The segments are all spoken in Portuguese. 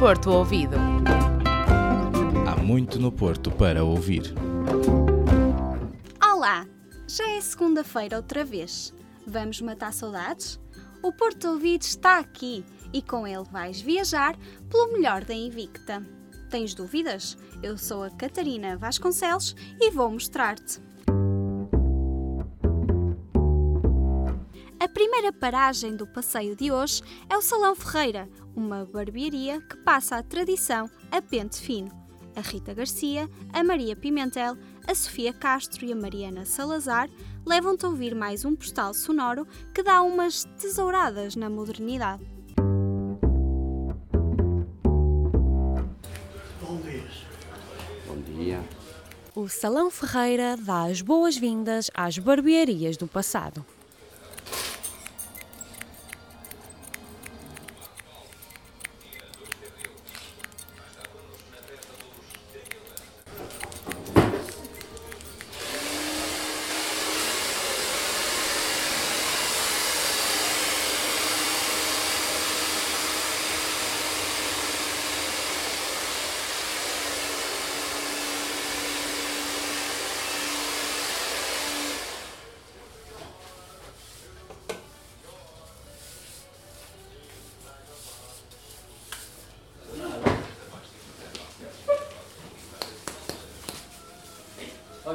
Porto Ouvido. Há muito no Porto para ouvir. Olá! Já é segunda-feira outra vez. Vamos matar saudades? O Porto Ouvido está aqui e com ele vais viajar pelo melhor da Invicta. Tens dúvidas? Eu sou a Catarina Vasconcelos e vou mostrar-te. Primeira paragem do passeio de hoje é o Salão Ferreira, uma barbearia que passa a tradição a pente fino. A Rita Garcia, a Maria Pimentel, a Sofia Castro e a Mariana Salazar levam-te a ouvir mais um postal sonoro que dá umas tesouradas na modernidade. Bom dia. O Salão Ferreira dá as boas-vindas às barbearias do passado.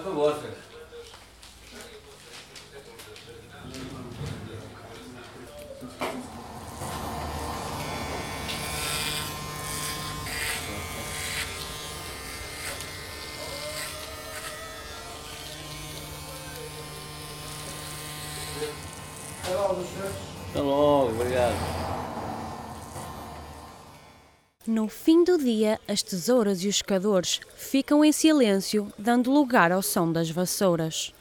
Faz favor, senhor. Até logo, obrigado. No fim do dia, as tesouras e os escadores ficam em silêncio, dando lugar ao som das vassouras.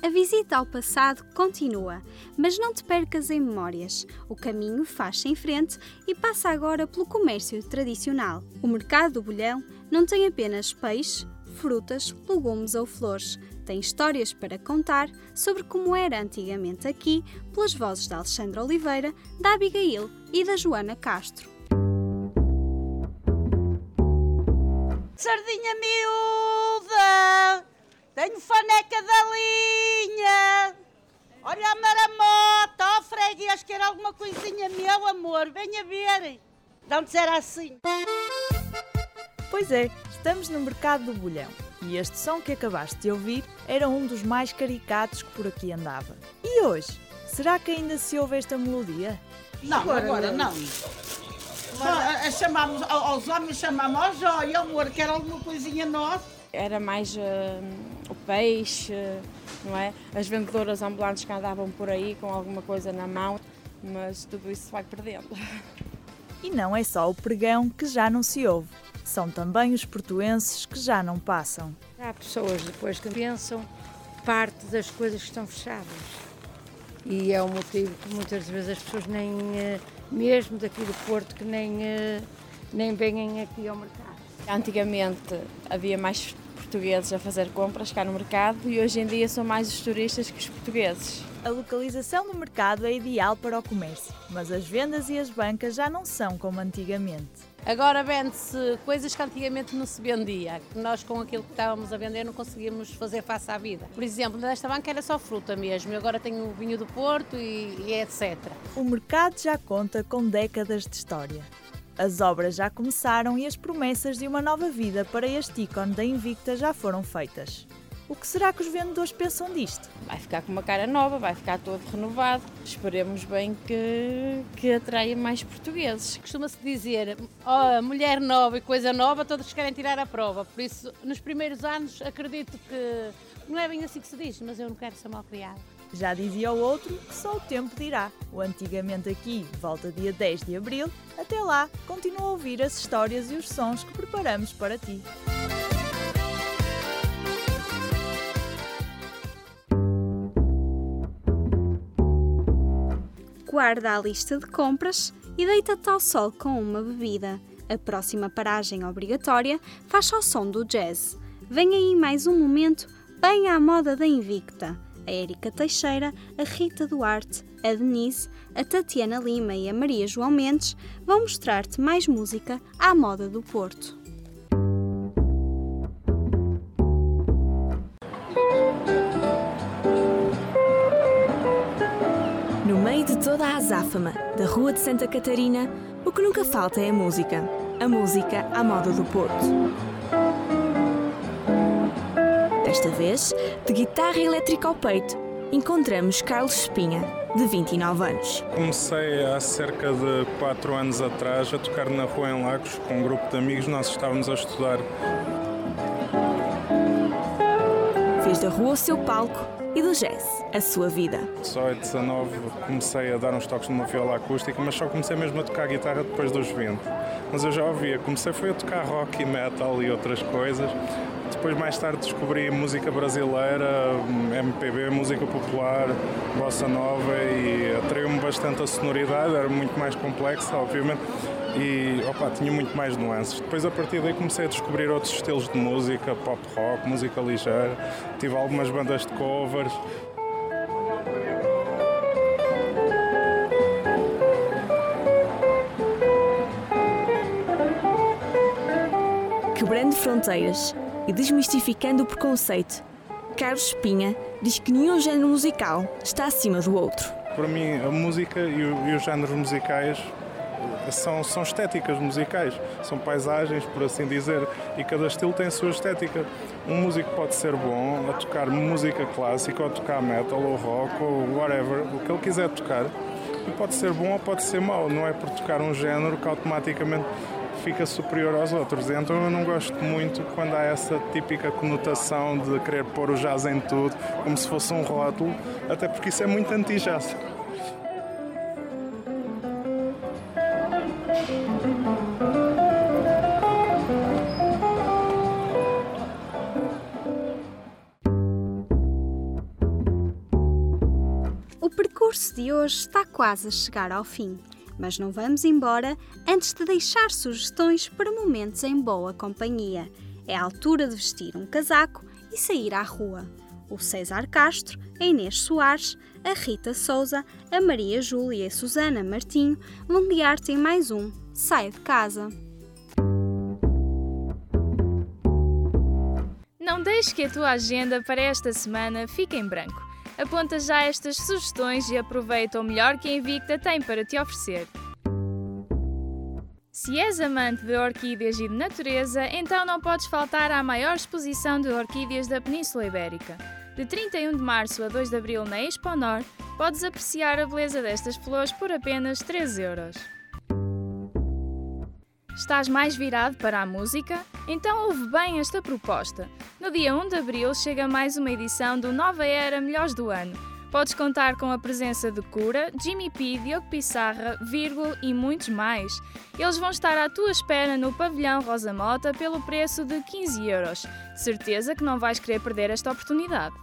A visita ao passado continua, mas não te percas em memórias. O caminho faz-se em frente e passa agora pelo comércio tradicional. O mercado do bolhão não tem apenas peixe, frutas, legumes ou flores. Tem histórias para contar sobre como era antigamente aqui, pelas vozes da Alexandra Oliveira, da Abigail e da Joana Castro. Sardinha miúda! Tenho faneca da linha! Olha a maramota! Ó, freguês, quer alguma coisinha, meu amor? Venha ver! Não era assim! Pois é, estamos no mercado do bolhão e este som que acabaste de ouvir era um dos mais caricatos que por aqui andava. E hoje, será que ainda se ouve esta melodia? Não, agora, não. Só, a- a chamamos, ao- aos homens chamamos ao jóia, amor, quer alguma coisinha nossa? era mais eh, o peixe, não é? As vendedoras ambulantes que andavam por aí com alguma coisa na mão, mas tudo isso vai perdendo. E não é só o pregão que já não se ouve, são também os portuenses que já não passam. Há pessoas depois que pensam parte das coisas que estão fechadas. E é o motivo que muitas vezes as pessoas nem, eh, mesmo daqui do Porto, que nem, eh, nem vêm aqui ao mercado. Antigamente havia mais portugueses a fazer compras cá no mercado e hoje em dia são mais os turistas que os portugueses. A localização do mercado é ideal para o comércio, mas as vendas e as bancas já não são como antigamente. Agora vende-se coisas que antigamente não se vendia, que nós com aquilo que estávamos a vender não conseguíamos fazer face à vida. Por exemplo, nesta banca era só fruta mesmo, agora tenho o vinho do Porto e, e etc. O mercado já conta com décadas de história. As obras já começaram e as promessas de uma nova vida para este ícone da Invicta já foram feitas. O que será que os vendedores pensam disto? Vai ficar com uma cara nova, vai ficar todo renovado. Esperemos bem que, que atraia mais portugueses. Costuma-se dizer, oh, mulher nova e coisa nova, todos querem tirar a prova. Por isso, nos primeiros anos, acredito que não é bem assim que se diz, mas eu não quero ser mal criada. Já dizia o outro que só o tempo dirá. O antigamente aqui volta dia 10 de abril. Até lá, continua a ouvir as histórias e os sons que preparamos para ti. Guarda a lista de compras e deita-te ao sol com uma bebida. A próxima paragem obrigatória faz ao som do jazz. Vem aí mais um momento bem à moda da Invicta. A Érica Teixeira, a Rita Duarte, a Denise, a Tatiana Lima e a Maria João Mendes vão mostrar-te mais música à moda do Porto. Toda a azáfama da Rua de Santa Catarina, o que nunca falta é a música. A música à moda do Porto. Desta vez, de guitarra elétrica ao peito, encontramos Carlos Espinha, de 29 anos. Comecei há cerca de 4 anos atrás a tocar na rua em Lagos com um grupo de amigos. Nós estávamos a estudar. Fez da rua o seu palco e do jazz a sua vida. Só em 19 comecei a dar uns toques numa viola acústica, mas só comecei mesmo a tocar guitarra depois dos 20. Mas eu já ouvia, comecei foi a tocar rock e metal e outras coisas. Depois, mais tarde, descobri música brasileira, MPB, música popular, bossa nova e atraiu-me bastante a sonoridade, era muito mais complexa, obviamente, e opa, tinha muito mais nuances. Depois, a partir daí, comecei a descobrir outros estilos de música, pop rock, música ligeira, tive algumas bandas de covers. Quebrando fronteiras e desmistificando o preconceito, Carlos Espinha diz que nenhum género musical está acima do outro. Para mim, a música e, o, e os géneros musicais são, são estéticas musicais, são paisagens, por assim dizer, e cada estilo tem a sua estética. Um músico pode ser bom a tocar música clássica, ou a tocar metal, ou rock, ou whatever, o que ele quiser tocar. E pode ser bom ou pode ser mau, não é por tocar um género que automaticamente fica superior aos outros. Então eu não gosto muito quando há essa típica conotação de querer pôr o jazz em tudo, como se fosse um rótulo, até porque isso é muito anti-jazz. O percurso de hoje está quase a chegar ao fim, mas não vamos embora antes de deixar sugestões para momentos em boa companhia. É a altura de vestir um casaco e sair à rua. O César Castro, a Inês Soares, a Rita Souza, a Maria Júlia e a Susana Martinho vão guiar-te em mais um Sai de Casa. Não deixes que a tua agenda para esta semana fique em branco. Aponta já estas sugestões e aproveita o melhor que a Invicta tem para te oferecer. Se és amante de orquídeas e de natureza, então não podes faltar à maior exposição de orquídeas da Península Ibérica. De 31 de março a 2 de abril na Expo Nor, podes apreciar a beleza destas flores por apenas 3 euros. Estás mais virado para a música? Então ouve bem esta proposta. No dia 1 de abril chega mais uma edição do Nova Era Melhores do Ano. Podes contar com a presença de Cura, Jimmy P, Diogo Pissarra, Vírgul e muitos mais. Eles vão estar à tua espera no pavilhão Rosa Mota pelo preço de 15 euros. De certeza que não vais querer perder esta oportunidade.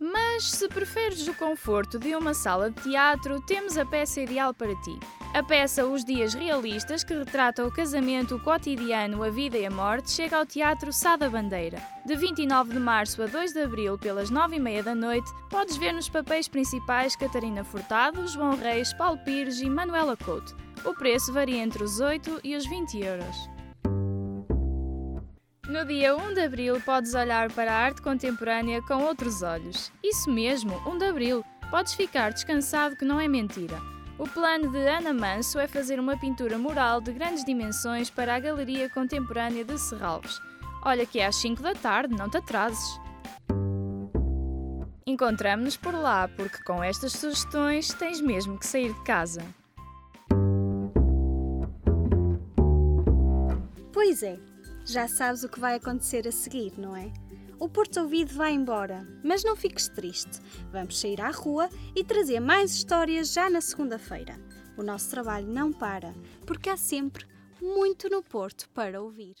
Mas se preferes o conforto de uma sala de teatro, temos a peça ideal para ti. A peça Os Dias Realistas, que retrata o casamento o cotidiano, a vida e a morte, chega ao Teatro Sá da Bandeira. De 29 de março a 2 de abril, pelas 9h30 da noite, podes ver nos papéis principais Catarina Furtado, João Reis, Paulo Pires e Manuela Couto. O preço varia entre os 8 e os 20 euros. No dia 1 de Abril podes olhar para a arte contemporânea com outros olhos. Isso mesmo, 1 de Abril. Podes ficar descansado que não é mentira. O plano de Ana Manso é fazer uma pintura mural de grandes dimensões para a Galeria Contemporânea de Serralves. Olha que é às 5 da tarde, não te atrases. Encontramos-nos por lá, porque com estas sugestões tens mesmo que sair de casa. Pois é, já sabes o que vai acontecer a seguir, não é? O Porto Ouvido vai embora, mas não fiques triste. Vamos sair à rua e trazer mais histórias já na segunda-feira. O nosso trabalho não para, porque há sempre muito no Porto para ouvir.